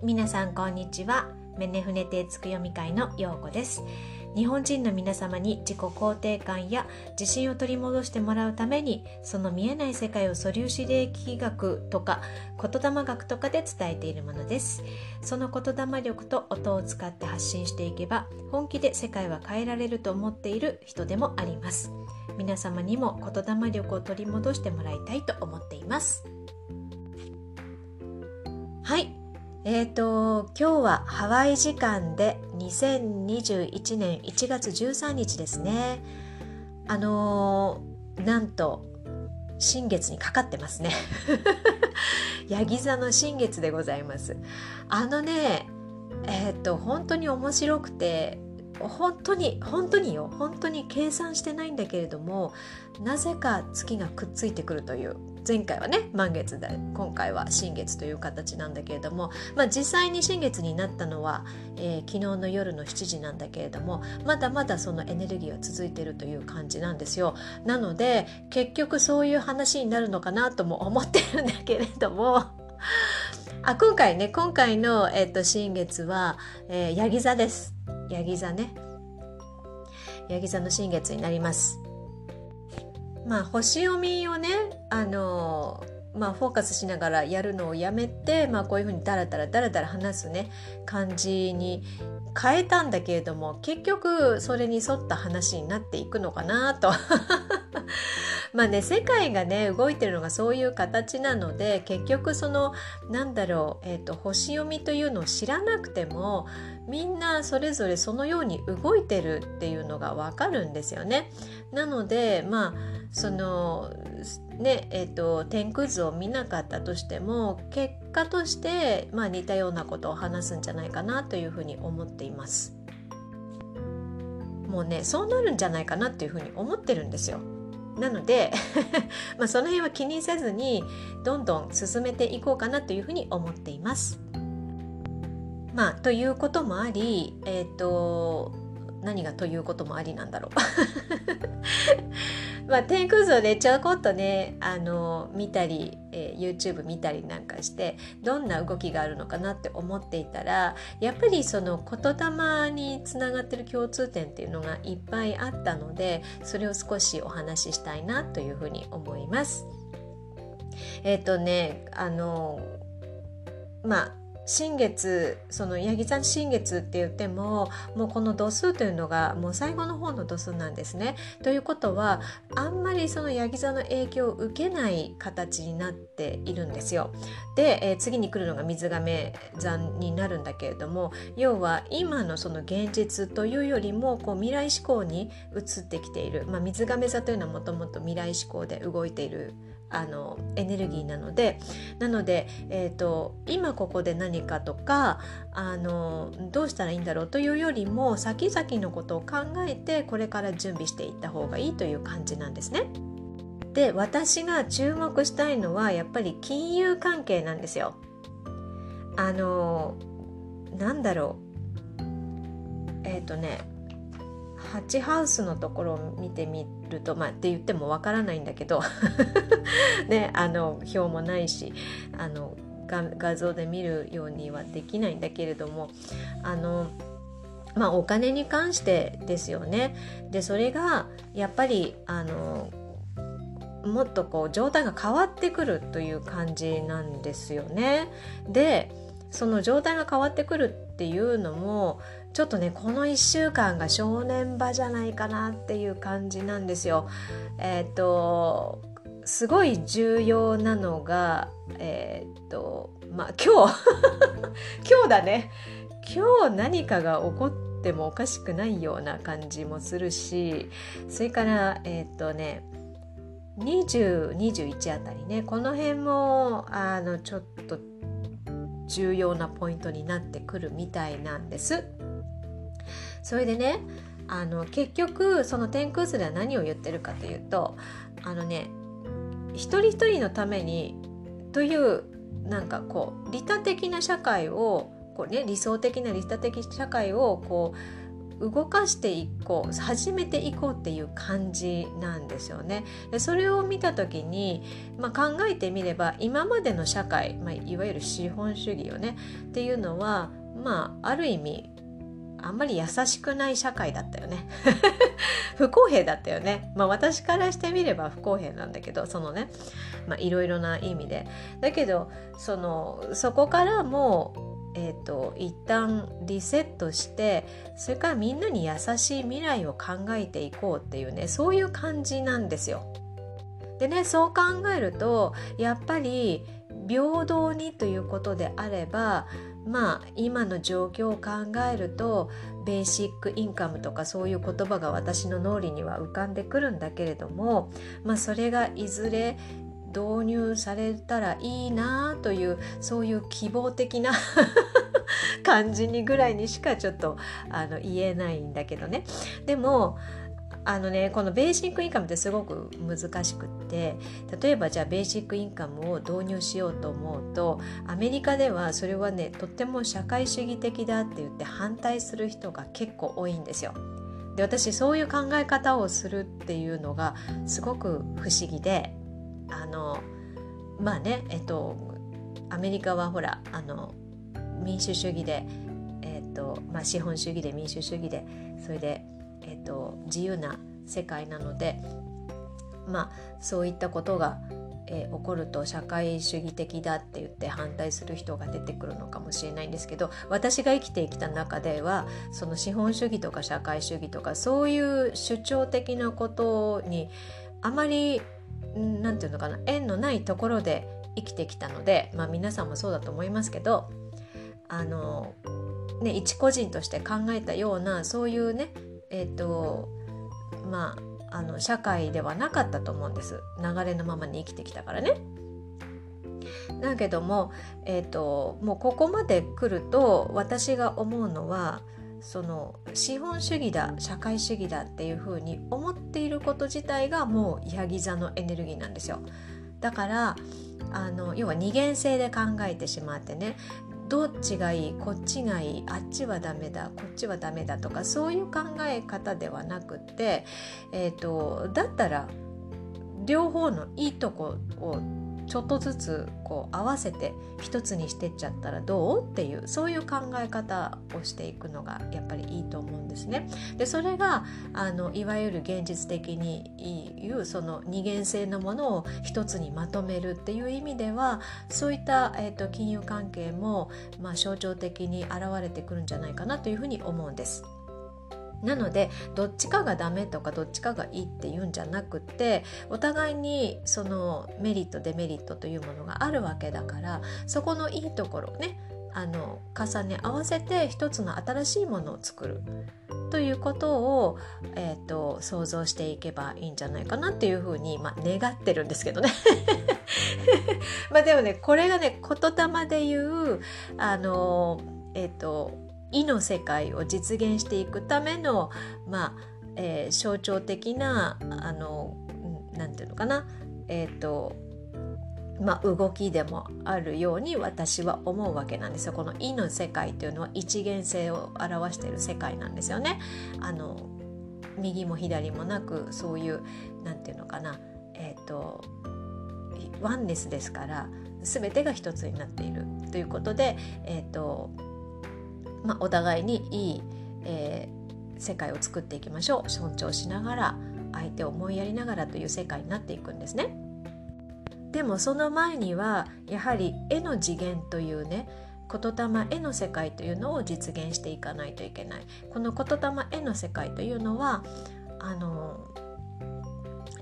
皆さんこんにちは。メネフネテつく読み会のようこです。日本人の皆様に自己肯定感や自信を取り戻してもらうためにその見えない世界を素粒子霊気学とか言霊学とかで伝えているものです。その言霊力と音を使って発信していけば本気で世界は変えられると思っている人でもあります。皆様にも言霊力を取り戻してもらいたいと思っています。はい。えーと、今日はハワイ時間で2021年1月13日ですね。あのー、なんと新月にかかってますね。ヤギ座の新月でございます。あのね、えっ、ー、と本当に面白くて本当に本当によ本当に計算してないんだけれどもなぜか月がくっついてくるという前回はね満月で今回は新月という形なんだけれども、まあ、実際に新月になったのは、えー、昨日の夜の7時なんだけれどもまだまだそのエネルギーは続いているという感じなんですよ。なので結局そういう話になるのかなとも思ってるんだけれどもあ今回ね今回の、えーと、新月は、えー、ヤギ座です。ヤギ座ね。ヤギ座の新月になります。まあ星読みをねあのまあ、フォーカスしながらやるのをやめて、まあ、こういうふうにダラダラダラダラ話すね感じに変えたんだけれども結局それに沿った話になっていくのかなと まあね世界がね動いてるのがそういう形なので結局そのなんだろう、えーと、星読みというのを知らなくてもみんなそれぞれそのように動いてるっていうのがわかるんですよね。なのでまあそのねえーと、天空図を見なかったとしても結果として、まあ、似たようなことを話すんじゃないかなというふうに思っています。もうねそうなるんじゃないかなっていうふうに思ってるんですよ。なので まあその辺は気にせずにどんどん進めていこうかなというふうに思っています。まあということもありえっ、ー、と何がということもありなんだろう まあ、天空図をちょこっとねあの見たり、えー、YouTube 見たりなんかしてどんな動きがあるのかなって思っていたらやっぱりその言霊につながってる共通点っていうのがいっぱいあったのでそれを少しお話ししたいなというふうに思います。えっ、ー、とねあのまあ新月そのヤギ座新月って言ってももうこの度数というのがもう最後の方の度数なんですね。ということはあんまりそのヤギ座の影響を受けない形になっているんですよ。で、えー、次に来るのが水亀座になるんだけれども要は今のその現実というよりもこう未来志向に移ってきている、まあ、水亀座というのはもともと未来志向で動いているあのエネルギーなのでなので、えーと、今ここで何かとかあのどうしたらいいんだろうというよりも先々のことを考えてこれから準備していった方がいいという感じなんですね。で私が注目したいのはやっぱり金融関係なんですよ。あのなんだろうえっ、ー、とねハチハウスのところを見てみてるとまあって言ってもわからないんだけど ねあの表もないしあの画像で見るようにはできないんだけれどもあのまあお金に関してですよね。でそれがやっぱりあのもっとこう状態が変わってくるという感じなんですよね。でその状態が変わってくるっていうのもちょっとねこの1週間が正念場じゃないかなっていう感じなんですよ。えっ、とすごい重要なのがえっ、とまあ今日 今日だね今日何かが起こってもおかしくないような感じもするしそれからえっ、とね2021あたりねこの辺もあのちょっと重要なポイントになってくるみたいなんです。それでねあの結局その天空図では何を言ってるかというとあのね一人一人のためにというなんかこう利他的な社会をこう、ね、理想的な利他的社会をこう動かしていこう始めていこうっていう感じなんですよね。でそれを見た時に、まあ、考えてみれば今までの社会、まあ、いわゆる資本主義よねっていうのはまあある意味あんまり優しくない社会だったよね。不公平だったよね。まあ私からしてみれば不公平なんだけどそのねまあいろいろな意味で。だけどそのそこからもうえーと、一旦リセットしてそれからみんなに優しい未来を考えていこうっていうねそういう感じなんですよ。でねそう考えるとやっぱり平等にということであればまあ今の状況を考えるとベーシックインカムとかそういう言葉が私の脳裏には浮かんでくるんだけれどもまあそれがいずれ導入されたらいいなというそういう希望的な 感じにぐらいにしかちょっとあの言えないんだけどね。でもあのねこのベーシックインカムってすごく難しくって例えばじゃあベーシックインカムを導入しようと思うとアメリカではそれはねとっても社会主義的だって言って反対する人が結構多いんですよ。で私そういう考え方をするっていうのがすごく不思議であのまあねえっとアメリカはほらあの民主主義で、えっとまあ、資本主義で民主主義でそれでえーと、自由な世界なのでまあそういったことが、えー、起こると社会主義的だって言って反対する人が出てくるのかもしれないんですけど私が生きてきた中ではその資本主義とか社会主義とかそういう主張的なことにあまり何て言うのかな縁のないところで生きてきたのでまあ皆さんもそうだと思いますけどあのね一個人として考えたようなそういうねえっ、ー、とまああの社会ではなかったと思うんです流れのままに生きてきたからね。だけども、えーと、もうここまで来ると私が思うのはその資本主義だ社会主義だっていうふうに思っていること自体がもうヤギ座のエネルギーなんですよ。だからあの要は二元性で考えてしまってねどっちがいい？こっちがいい？あっちはダメだ。こっちはダメだとかそういう考え方ではなくて、えーと、だったら両方のいいとこをちょっとずつこう合わせて一つにしてっちゃったらどうっていうそういう考え方をしていくのがやっぱりいいと思うんですね。でそれがあのいわゆる現実的に言うその二元性のものを一つにまとめるっていう意味ではそういった、えーと、金融関係も、まあ、象徴的に現れてくるんじゃないかなというふうに思うんです。なのでどっちかがダメとかどっちかがいいっていうんじゃなくてお互いにそのメリットデメリットというものがあるわけだからそこのいいところをねあの重ね合わせて一つの新しいものを作る。ということを、えーと、想像していけばいいんじゃないかなっていうふうに、まあ、願ってるんですけどね。まあでもねこれがね言霊で言うあのえっ、ー、と意の世界を実現していくための、まあえー、象徴的なあのなんていうのかなえ、ー、とまあ、動きでもあるように私は思うわけなんですよ。この「意の世界」というのは一元性を表している世界なんですよね。あの右も左もなくそういうなんていうのかなえっ、ー、とワンネスですから全てが一つになっているということで、えーとまあ、お互いにいい、えー、世界を作っていきましょう尊重しながら相手を思いやりながらという世界になっていくんですね。でもその前にはやはり絵の次元というね言霊絵の世界というのを実現していかないといけないこの言霊絵の世界というのはあの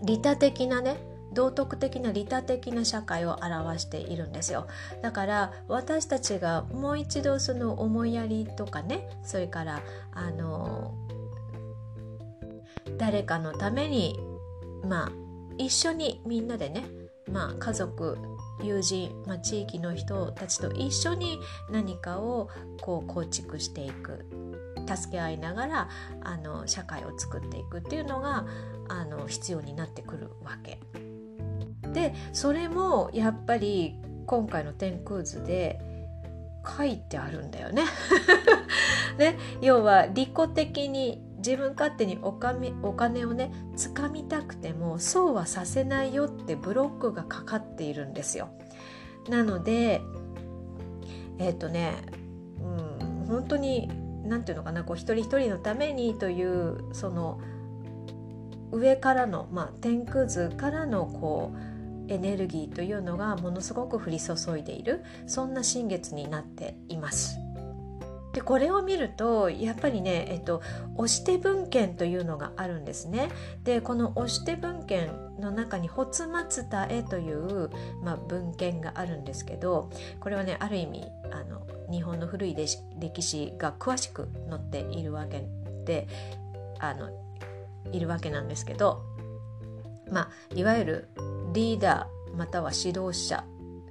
利他的なね道徳的な利他的な社会を表しているんですよだから私たちがもう一度その思いやりとかねそれからあの誰かのためにまあ一緒にみんなでねまあ家族友人、まあ、地域の人たちと一緒に何かをこう構築していく助け合いながらあの社会を作っていくっていうのがあの必要になってくるわけ。でそれもやっぱり今回の天空図で書いてあるんだよね。ね要は利己的に自分勝手にお金お金をね掴みたくてもそうはさせないよってブロックがかかっているんですよ。なのでえっ、ー、とね、うん、本当に何て言うのかなこう一人一人のためにというその上からの、まあ、天空図からのこうエネルギーというのがものすごく降り注いでいるそんな新月になっています。でこれを見るとやっぱりね、えっと、押して文献というのがあるんですね。でこの押して文献の中に「発末田へ」という、まあ、文献があるんですけどこれはねある意味あの日本の古い歴史が詳しく載っているわけであのいるわけなんですけど、まあ、いわゆるリーダーまたは指導者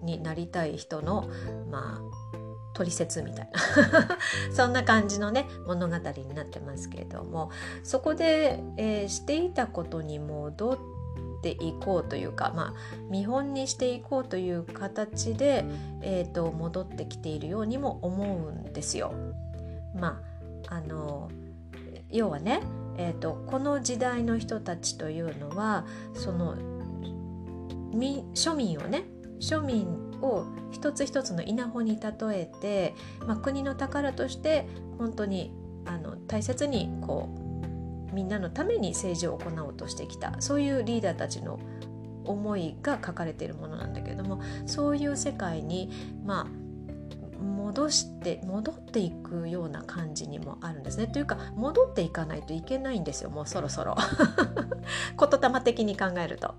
になりたい人の、まあ、取説みたいな そんな感じのね物語になってますけれどもそこで、えー、していたことに戻っていこうというか、まあ、見本にしていこうという形で、えーと、戻ってきているようにも思うんですよ。まああの要はね、えーとこの時代の人たちというのはその庶民をね庶民を一つ一つの稲穂に例えて、まあ、国の宝として本当にあの大切にこうみんなのために政治を行おうとしてきたそういうリーダーたちの思いが書かれているものなんだけどもそういう世界にまあ戻して戻っていくような感じにもあるんですね。というか戻っていかないといけないんですよもうそろそろ。言霊的に考えると。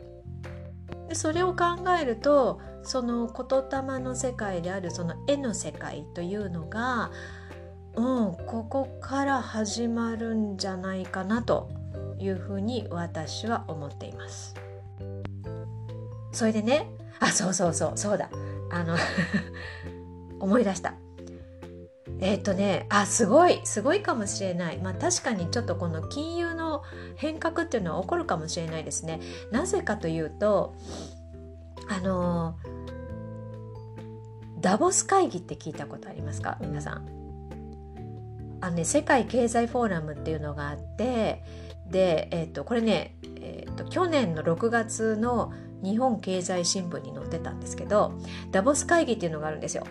でそれを考えるとその言霊の世界であるその絵の世界というのが、うん、ここから始まるんじゃないかなというふうに私は思っています。それでねあそうそうそうそうだあの 思い出したえっ、ー、とねあすごいすごいかもしれない。まあ確かにちょっとこの金融の変革っていうのは起こるかもしれないですね。なぜかというとあのダボス会議って聞いたことありますか？皆さん。あのね世界経済フォーラムっていうのがあってで、えーと、これね、えーと去年の6月の日本経済新聞に載ってたんですけどダボス会議っていうのがあるんですよ。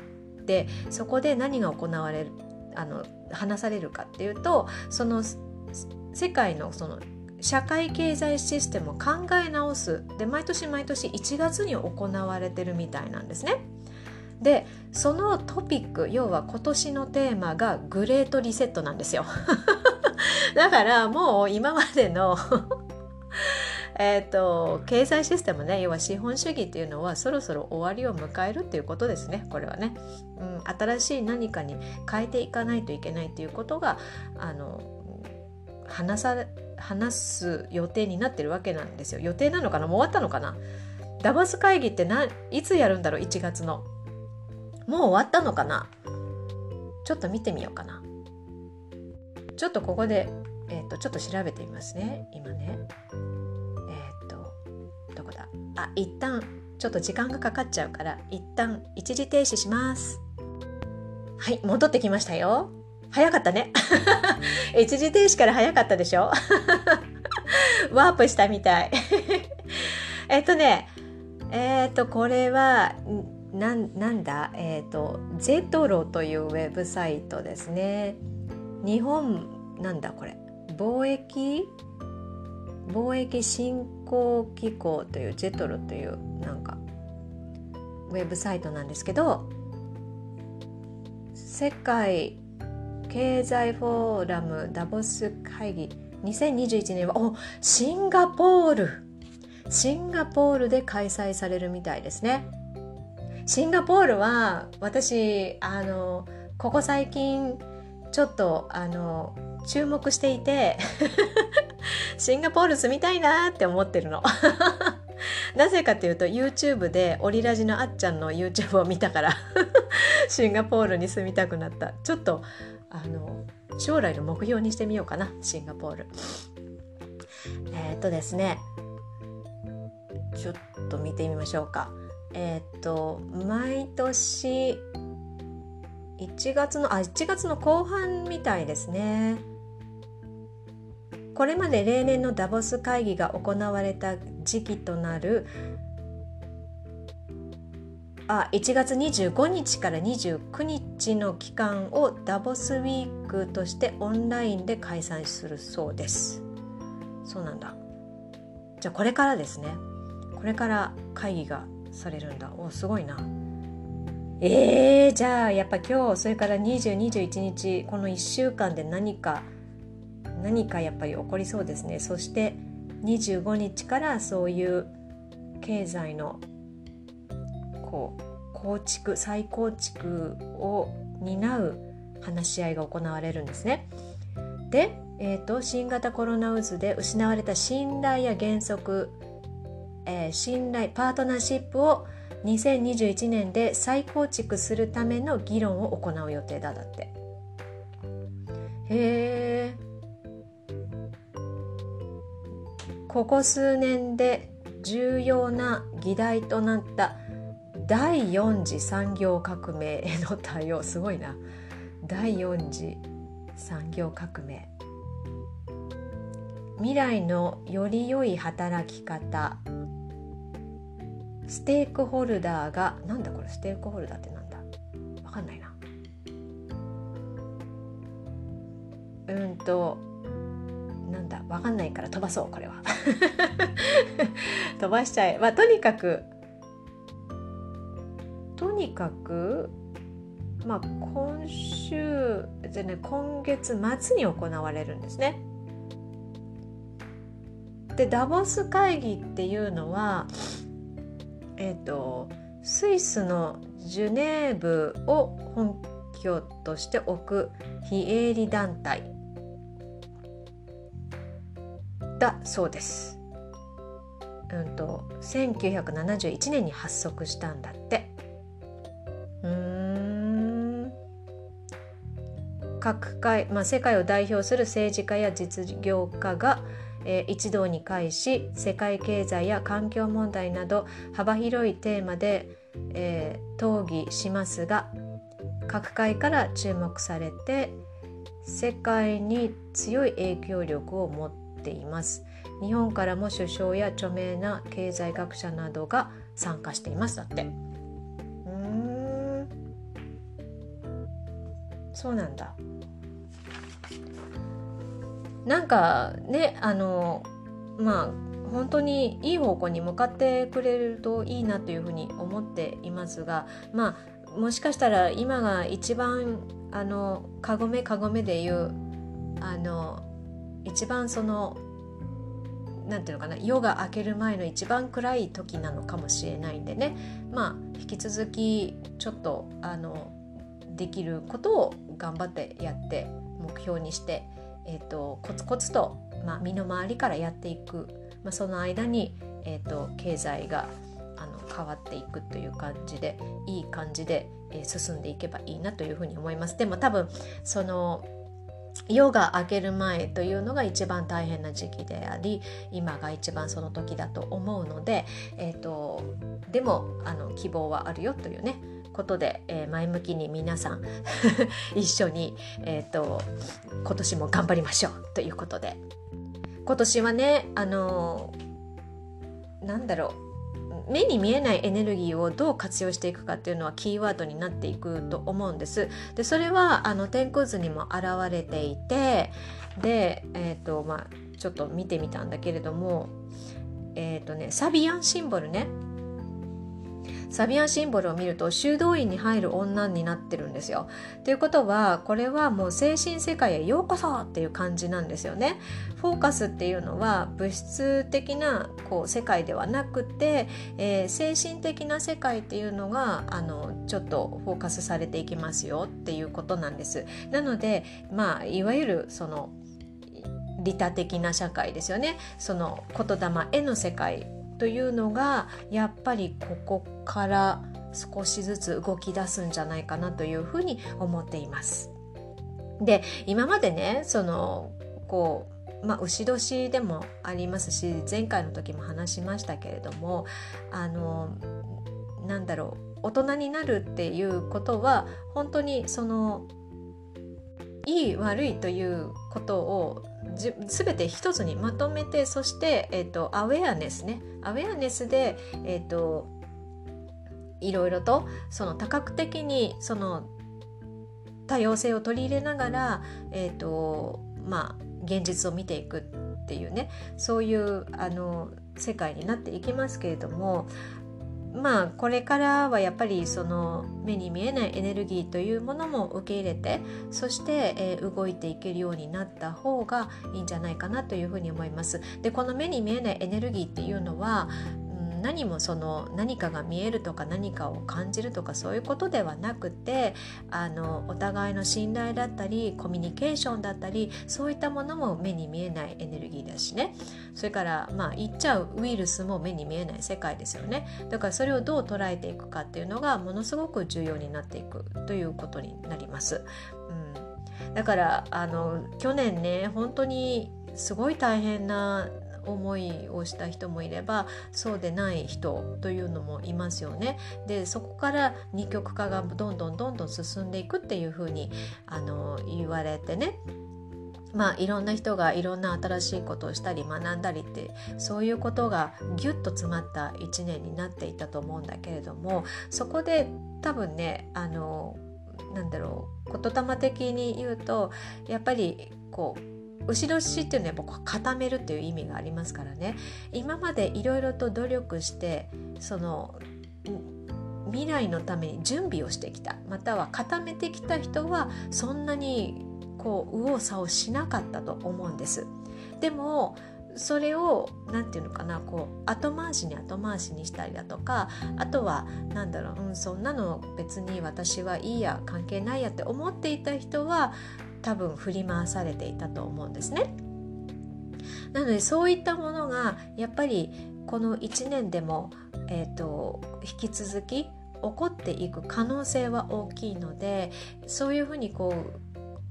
でそこで何が行われるあの話されるかっていうとその世界のその社会経済システムを考え直すで毎年毎年1月に行われてるみたいなんですね。でそのトピック要は今年のテーマがグレートリセットなんですよ。だからもう今までのえーと、経済システムね要は資本主義っていうのはそろそろ終わりを迎えるっていうことですねこれはね、うん、新しい何かに変えていかないといけないっていうことがあの話さ話す予定になってるわけなんですよ。予定なのかな？もう終わったのかな？ダバス会議ってないつやるんだろう？1月の。もう終わったのかな？ちょっと見てみようかな。ちょっとここで、えーとちょっと調べてみますね今ね。あ一旦ちょっと時間がかかっちゃうから一旦一時停止します。はい戻ってきましたよ。早かったね。一時停止から早かったでしょ？ワープしたみたい。えっとねえっ、ー、とこれはなんなんだ？えっ、ー、とゼトロというウェブサイトですね。日本なんだこれ？貿易？貿易振興機構というジェトロというなんかウェブサイトなんですけど世界経済フォーラムダボス会議2021年はおシンガポール。シンガポールで開催されるみたいですね。シンガポールは私あのここ最近ちょっとあの注目していてシンガポール住みたいなって思ってるの。なぜかというと YouTube でオリラジのあっちゃんの YouTube を見たから シンガポールに住みたくなったちょっとあの将来の目標にしてみようかなシンガポールえー、っとですねちょっと見てみましょうかえー、っと毎年1月のあ1月の後半みたいですね。これまで例年のダボス会議が行われた時期となるあ1月25日から29日の期間をダボスウィークとしてオンラインで開催するそうです。そうなんだ。じゃあこれからですね。これから会議がされるんだ。おすごいな。えー、じゃあやっぱ今日それから2021日この1週間で何か何かやっぱり起こりそうですねそして25日からそういう経済のこう構築再構築を担う話し合いが行われるんですね。で、えーと、新型コロナ渦で失われた信頼や原則、えー、信頼パートナーシップを2021年で再構築するための議論を行う予定だだって。へえ。ここ数年で重要な議題となった第4次産業革命への対応。すごいな。第4次産業革命。未来のより良い働き方。ステークホルダーがなんだこれ？ステークホルダーってなんだ？わかんないな。うんとなんだわかんないから飛ばそうこれは。飛ばしちゃえ。まあとにかくとにかくまあ今週でね今月末に行われるんですね。でダボス会議っていうのはえっ、ー、とスイスのジュネーブを本拠として置く非営利団体。だそうです。うんと1971年に発足したんだって。各界、まあ、世界を代表する政治家や実業家が、えー、一堂に会し世界経済や環境問題など幅広いテーマで、えー、討議しますが各界から注目されて世界に強い影響力を持ってています。日本からも首相や著名な経済学者などが参加しています。だって。うん。そうなんだ。なんかねあのまあ本当にいい方向に向かってくれるといいなというふうに思っていますがまあもしかしたら今が一番あのかごめかごめで言うあの一番そのなんていうのかな夜が明ける前の一番暗い時なのかもしれないんでねまあ引き続きちょっとあのできることを頑張ってやって目標にしてえーと、コツコツと、まあ、身の回りからやっていく、まあ、その間に、えーと、経済があの変わっていくという感じでいい感じで、えー、進んでいけばいいなというふうに思います。でも多分その夜が明ける前というのが一番大変な時期であり今が一番その時だと思うので、えーとでもあの希望はあるよというねことで、えー、前向きに皆さん 一緒に、えーと、今年も頑張りましょうということで。今年はねあのー、なんだろう。目に見えないエネルギーをどう活用していくかっていうのはキーワードになっていくと思うんです。でそれはあの天空図にも現れていてで、えーとまあ、ちょっと見てみたんだけれども、えーとね、サビアンシンボルねサビアンシンボルを見ると修道院に入る女になってるんですよ。ということはこれはもう精神世界へようこそっていう感じなんですよね。フォーカスっていうのは物質的なこう世界ではなくて、えー、精神的な世界っていうのがあのちょっとフォーカスされていきますよっていうことなんです。なのでまあいわゆるその利他的な社会ですよねその言霊への世界というのがやっぱりここから少しずつ動き出すんじゃないかなというふうに思っています。で今までねそのこうまあ牛年でもありますし前回の時も話しましたけれどもあのなんだろう大人になるっていうことは本当にそのいい悪いということを全て一つにまとめてそして、えーと、アウェアネスね。アウェアネスで、えーと、いろいろとその多角的にその多様性を取り入れながら、えーとまあ、現実を見ていくっていうね。そういうあの世界になっていきますけれどもまあこれからはやっぱりその目に見えないエネルギーというものも受け入れてそして、えー、動いていけるようになった方がいいんじゃないかなというふうに思います。でこの目に見えないエネルギーっていうのは何もその何かが見えるとか何かを感じるとかそういうことではなくてあのお互いの信頼だったりコミュニケーションだったりそういったものも目に見えないエネルギーだしね。それからまあ言っちゃうウイルスも目に見えない世界ですよね。だからそれをどう捉えていくかっていうのがものすごく重要になっていくということになります。うん、だからあの去年ね本当にすごい大変な思いをした人もいればそうでない人というのもいますよね。でそこから二極化がどんどんどんどん進んでいくっていうふうにあの言われてねまあ、いろんな人がいろんな新しいことをしたり学んだりってそういうことがギュッと詰まった1年になっていたと思うんだけれどもそこで多分ねあのなんだろう言霊的に言うとやっぱりこう後ろしっていうのはやっぱ固めるっていう意味がありますからね今までいろいろと努力してその未来のために準備をしてきたまたは固めてきた人はそんなにこう右往左往しなかったと思うんです。でもそれを何て言うのかなこう後回しに後回しにしたりだとかあとは何だろう、うん、そんなの別に私はいいや関係ないやって思っていた人は多分振り回されていたと思うんですね。なのでそういったものがやっぱりこの1年でも、えーと、引き続き起こっていく可能性は大きいのでそういうふうにこ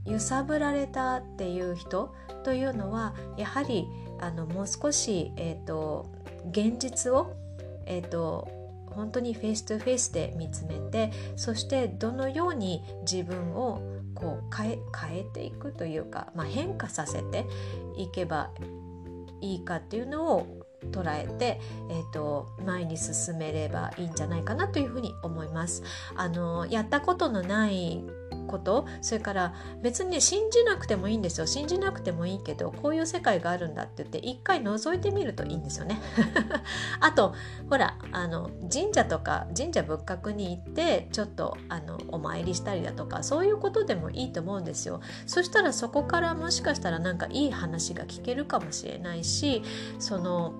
う揺さぶられたっていう人というのはやはりあのもう少し、えーと、現実を、えーと本当に face to face で見つめてそしてどのように自分をこう変え変えていくというか、まあ、変化させていけばいいかっていうのを捉えて、えーと、前に進めればいいんじゃないかなというふうに思います。あのやったことのないことそれから別に信じなくてもいいんですよ信じなくてもいいけどこういう世界があるんだって言って一回覗いてみるといいんですよね。あとほらあの神社とか神社仏閣に行ってちょっとあのお参りしたりだとかそういうことでもいいと思うんですよ。そしたらそこからもしかしたらなんかいい話が聞けるかもしれないしその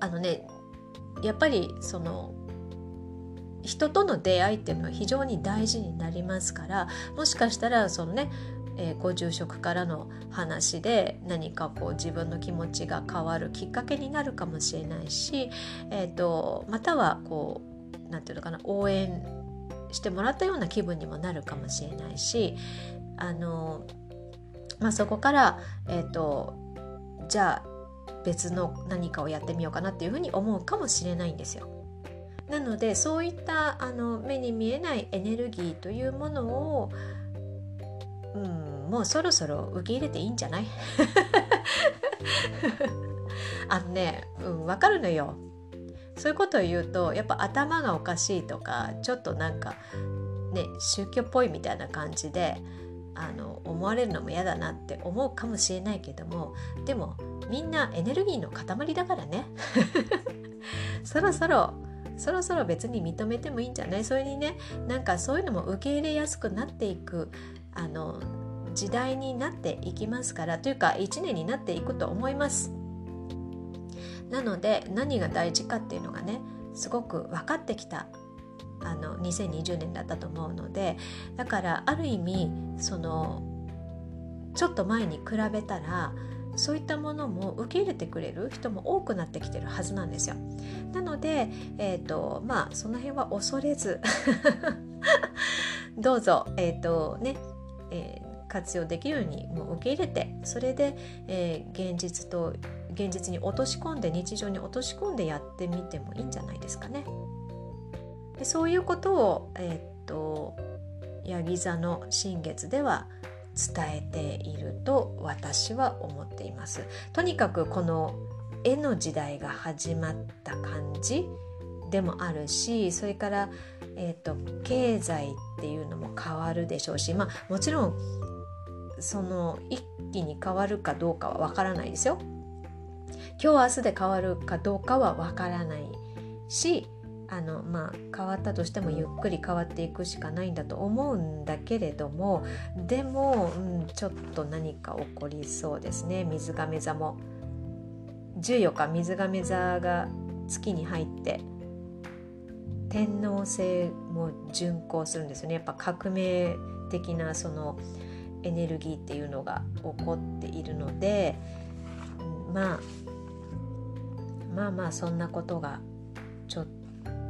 あのねやっぱりその人との出会いっていうのは非常に大事になりますからもしかしたらそのねえー、ご住職からの話で何かこう自分の気持ちが変わるきっかけになるかもしれないし、えーと、またはこう何て言うのかな応援してもらったような気分にもなるかもしれないしあの、まあ、そこから、えーとじゃあ別の何かをやってみようかなっていうふうに思うかもしれないんですよ。なのでそういったあの目に見えないエネルギーというものを、うん、もうそろそろ受け入れていいんじゃない？あのね、うん、分かるのよ。そういうことを言うとやっぱ頭がおかしいとかちょっとなんかね宗教っぽいみたいな感じであの思われるのも嫌だなって思うかもしれないけどもでもみんなエネルギーの塊だからね そろそろそろそろ別に認めてもいいんじゃない？それにねなんかそういうのも受け入れやすくなっていくあの時代になっていきますからというか1年になっていくと思います。なので何が大事かっていうのがねすごく分かってきたあの2020年だったと思うのでだからある意味そのちょっと前に比べたらそういったものも受け入れてくれる人も多くなってきてるはずなんですよ。なので、えーとまあ、その辺は恐れず どうぞ、えーとねえー、活用できるようにもう受け入れてそれで、えー、現実と現実に落とし込んで日常に落とし込んでやってみてもいいんじゃないですかね。でそういうことを、えー、っとヤギ座の新月では伝えていると私は思っています。とにかくこの絵の時代が始まった感じでもあるしそれから、えーと、経済っていうのも変わるでしょうしまあもちろんその一気に変わるかどうかはわからないですよ。今日明日で変わるかどうかはわからないしあのまあ変わったとしてもゆっくり変わっていくしかないんだと思うんだけれどもでも、うん、ちょっと何か起こりそうですね水亀座も。14日水亀座が月に入って天王星も巡行するんですよねやっぱ革命的なそのエネルギーっていうのが起こっているので、まあ、まあまあそんなことが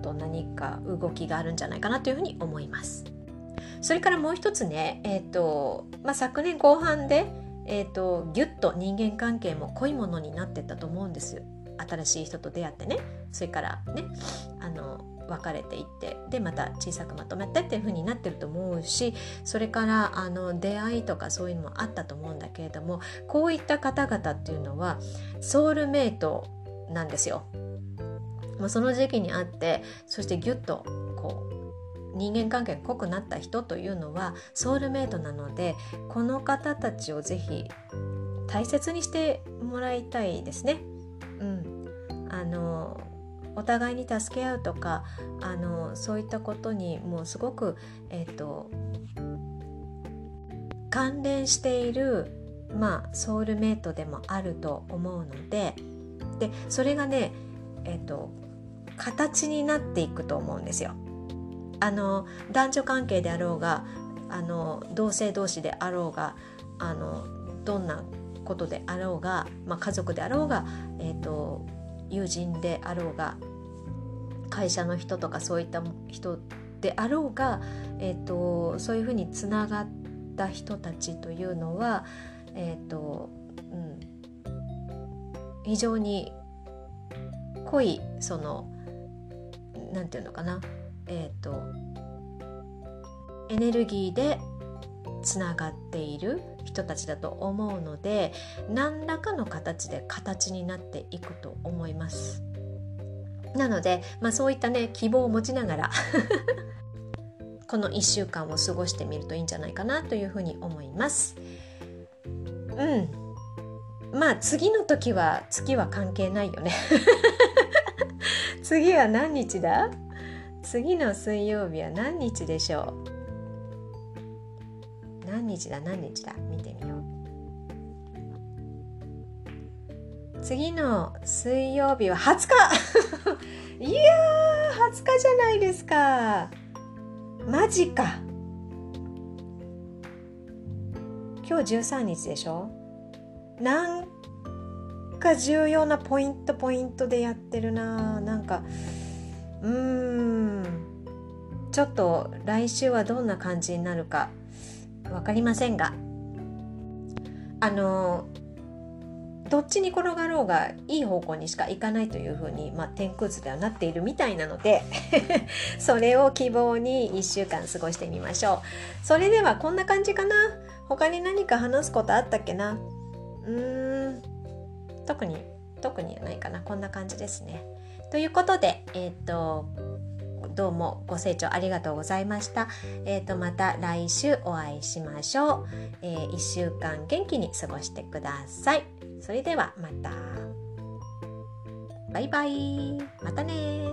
と何か動きがあるんじゃないかなというふうに思います。それからもう一つね、えーとまあ、昨年後半でえーと、ギュッと人間関係も濃いものになってったと思うんです新しい人と出会ってねそれからねあの別れていってでまた小さくまとめてっていう風になってると思うしそれからあの出会いとかそういうのもあったと思うんだけれどもこういった方々っていうのはソウルメイトなんですよ。まあ、その時期にあってそしてギュッとこう人間関係が濃くなった人というのはソウルメイトなのでこの方たちをぜひ大切にしてもらいたいですね。うん、あのお互いに助け合うとかあのそういったことにもうすごく、えーと、関連している、まあ、ソウルメイトでもあると思うのででそれがね、えーと形になっていくと思うんですよ。あの男女関係であろうがあの同性同士であろうがあのどんなことであろうが、まあ、家族であろうが、えーと、友人であろうが会社の人とかそういった人であろうが、えーと、そういうふうにつながった人たちというのは、えーとうん、非常に濃いその何て言うのかな？えーと、エネルギーでつながっている人たちだと思うので何らかの形で形になっていくと思います。なので、まあ、そういったね希望を持ちながら この1週間を過ごしてみるといいんじゃないかなというふうに思います。うんまあ次の時は月は関係ないよね次は何日だ？次の水曜日は何日でしょう？何日だ？何日だ？見てみよう。次の水曜日は20日。いやー20日じゃないですか。マジか。今日13日でしょ？なんか重要なポイントポイントでやってるな。なんかうーん。ちょっと来週はどんな感じになるか分かりませんが。あのどっちに転がろうがいい方向にしか行かないというふうに、まあ、天空図ではなっているみたいなので それを希望に1週間過ごしてみましょう。それではこんな感じかな。他に何か話すことあったっけな。うーん。特に特にないかなこんな感じですねということで、えっ、ー、と、どうもご清聴ありがとうございました。え、ー、と、また来週お会いしましょう。えー、1週間元気に過ごしてください。それではまた。バイバイ。またね